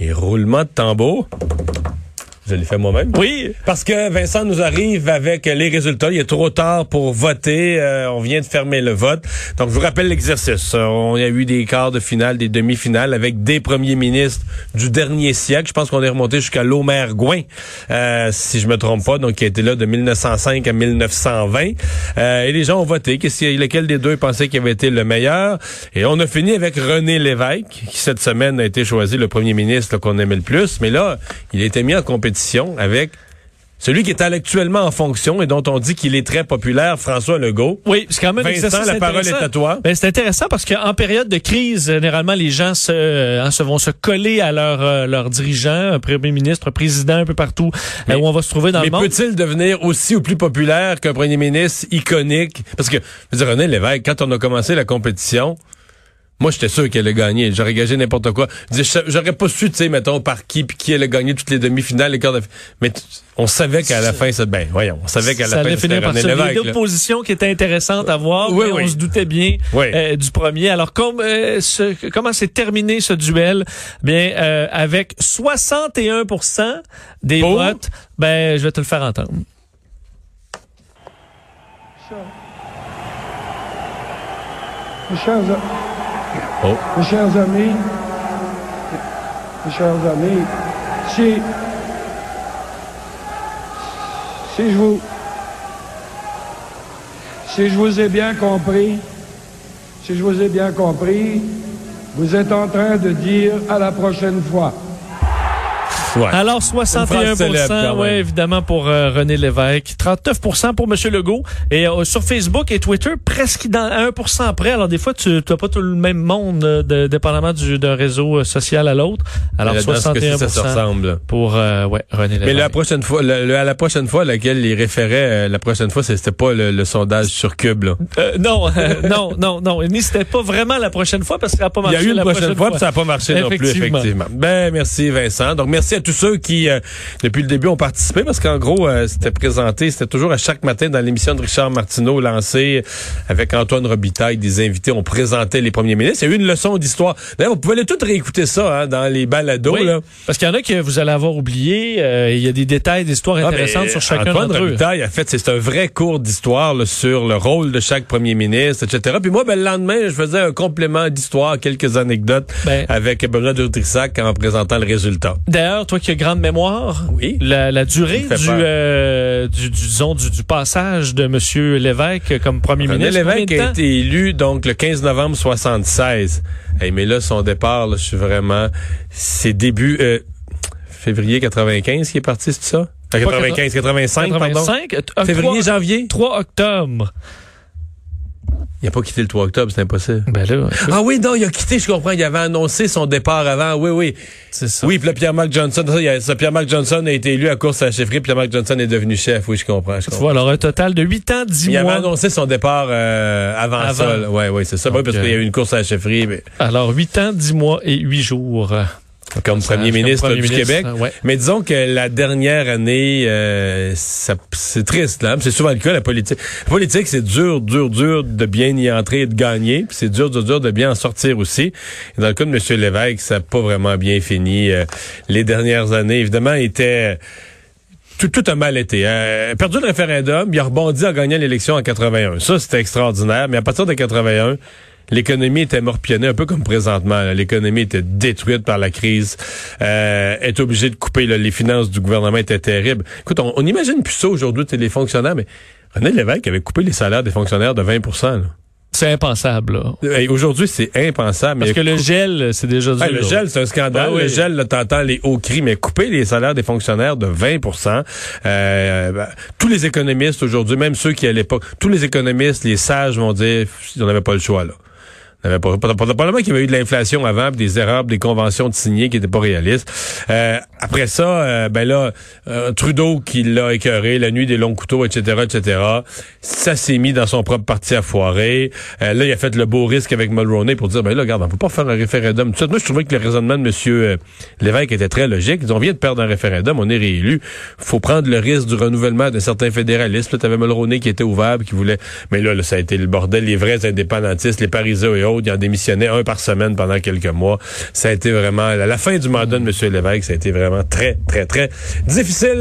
Et roulement de tambour. Je l'ai fait moi-même. Oui. Parce que Vincent nous arrive avec les résultats. Il est trop tard pour voter. Euh, on vient de fermer le vote. Donc, je vous rappelle l'exercice. Euh, on a eu des quarts de finale, des demi-finales avec des premiers ministres du dernier siècle. Je pense qu'on est remonté jusqu'à Lomer Gouin, euh, si je me trompe pas, donc qui a été là de 1905 à 1920. Euh, et les gens ont voté. Qu'est-ce lequel des deux pensaient qu'il avait été le meilleur? Et on a fini avec René Lévesque, qui cette semaine a été choisi le premier ministre qu'on aimait le plus. Mais là, il a été mis en compétition avec celui qui est actuellement en fonction et dont on dit qu'il est très populaire, François Legault. Oui, c'est quand même Vincent, la parole est à toi. Ben, c'est intéressant parce qu'en période de crise, généralement, les gens se, hein, se vont se coller à euh, leur dirigeant, un premier ministre, un président un peu partout euh, où on va se trouver dans le monde. Mais peut-il devenir aussi ou plus populaire qu'un premier ministre iconique? Parce que, je veux dire, René Lévesque, quand on a commencé la compétition, moi, j'étais sûr qu'elle allait gagner. J'aurais gagé n'importe quoi. J'aurais pas su, tu sais, mettons, par qui, puis qui allait gagner toutes les demi-finales, les quarts de... Mais on savait qu'à la fin, ça... Ben, voyons, on savait qu'à la fin, c'était René Lévesque. Il y oppositions qui étaient intéressantes à voir, oui, mais on se doutait bien euh, du premier. Alors, comme, euh, comment s'est terminé ce duel? Bien, euh, avec 61% des votes, ben, je vais te le faire entendre. Michel, Oh. Mes chers amis, mes chers amis, si, si je vous, si je vous ai bien compris, si je vous ai bien compris, vous êtes en train de dire à la prochaine fois. Alors 61% oui, évidemment pour euh, René Lévesque, 39% pour M. Legault et euh, sur Facebook et Twitter presque dans 1% près. Alors des fois tu n'as pas tout le même monde euh, de, dépendamment d'un réseau social à l'autre. Alors 61 ça ressemble? pour ouais, René Lévesque. Mais la prochaine fois à la prochaine fois à laquelle il référait la prochaine fois c'était pas le, sondage sur Cube là. non, non, non, non, mais c'était pas vraiment la prochaine fois parce que ça n'a pas marché. Il y a eu une prochaine, fois, fois. ça n'a pas marché non plus effectivement. Ben merci Vincent. Donc merci à tous ceux qui, euh, depuis le début, ont participé, parce qu'en gros, euh, c'était présenté, c'était toujours à chaque matin dans l'émission de Richard Martineau, lancée avec Antoine Robitaille, des invités, on présentait les premiers ministres. Il y a eu une leçon d'histoire. D'ailleurs, vous pouvez aller tout réécouter ça hein, dans les balados. là. Parce qu'il y en a que vous allez avoir oublié. Euh, il y a des détails d'histoire ah, intéressantes sur chacun Antoine d'entre Robitaille, en fait, c'est un vrai cours d'histoire sur le rôle de chaque premier ministre, etc. Puis moi, ben, le lendemain, je faisais un complément d'histoire, quelques anecdotes ben, avec Benoît de Trissac en présentant le résultat. D'ailleurs, toi qui as grande mémoire, oui. la, durée euh, du, du, disons, du, du, passage de M. Lévesque comme premier René ministre. Lévesque a été élu donc le 15 novembre 76. mais là, son départ, je suis vraiment... C'est début... Euh, février 95 qui est parti, c'est ça? 95, 85, 85 pardon. Février, janvier? 3 octobre. Il n'a pas quitté le 3 octobre, c'est impossible. Ben là, ah oui, non, il a quitté, je comprends. Il avait annoncé son départ avant. Oui, oui. C'est ça. Oui, puis Pierre-Marc Johnson, ça, Pierre-Marc Johnson a été élu à course à la chefferie, Pierre-Marc Johnson est devenu chef. Oui, je comprends. Je comprends. alors un total de 8 ans, 10 mois. Il avait annoncé son départ euh, avant, avant, ça. Oui, oui, c'est ça. oui, parce qu'il y a eu une course à la chefferie. Mais... Alors, 8 ans, 10 mois et 8 jours comme premier ministre du Québec. Mais disons que la dernière année, euh, c'est triste. là. C'est souvent le cas, la politique. La politique, c'est dur, dur, dur de bien y entrer et de gagner. Puis c'est dur, dur, dur de bien en sortir aussi. Et dans le cas de M. Lévesque, ça n'a pas vraiment bien fini. Euh, les dernières années, évidemment, était... Tout, tout a mal été. Euh, perdu le référendum, il a rebondi en gagnant l'élection en 81. Ça, c'était extraordinaire. Mais à partir de 81, l'économie était morpionnée, un peu comme présentement. L'économie était détruite par la crise. Euh, est obligé de couper les finances du gouvernement étaient terribles. Écoute, on, on imagine plus ça aujourd'hui, les fonctionnaires, mais René Lévesque avait coupé les salaires des fonctionnaires de 20% c'est impensable. Aujourd'hui, c'est impensable. Parce que le gel, c'est déjà dur. le gel, c'est un scandale. Le gel, là, t'entends les hauts cris, mais couper les salaires des fonctionnaires de 20% euh, ben, Tous les économistes aujourd'hui, même ceux qui à l'époque, tous les économistes, les sages vont dire, on n'avait pas le choix là. Euh, probablement qu'il y avait eu de l'inflation avant, des erreurs, des conventions de signer qui n'étaient pas réalistes. Euh, après ça, euh, ben là, euh, Trudeau qui l'a écœuré, la nuit des longs couteaux, etc., etc. Ça s'est mis dans son propre parti à foirer. là, il a fait le beau risque avec Mulroney pour dire, ben là, regarde, on peut pas faire un référendum. Tout Moi, je trouvais que le raisonnement de M. Lévesque était très logique. Ils ont vient de perdre un référendum, on est réélu. faut prendre le risque du renouvellement d'un certain fédéralisme. Tu avais Mulroney qui était ouvert, qui voulait... Mais là, ça a été le bordel, les vrais indépendantistes, les Parisiens et autres. Ils démissionné un par semaine pendant quelques mois. Ça a été vraiment, la fin du mandat de M. Lévesque, ça a été vraiment très, très, très difficile.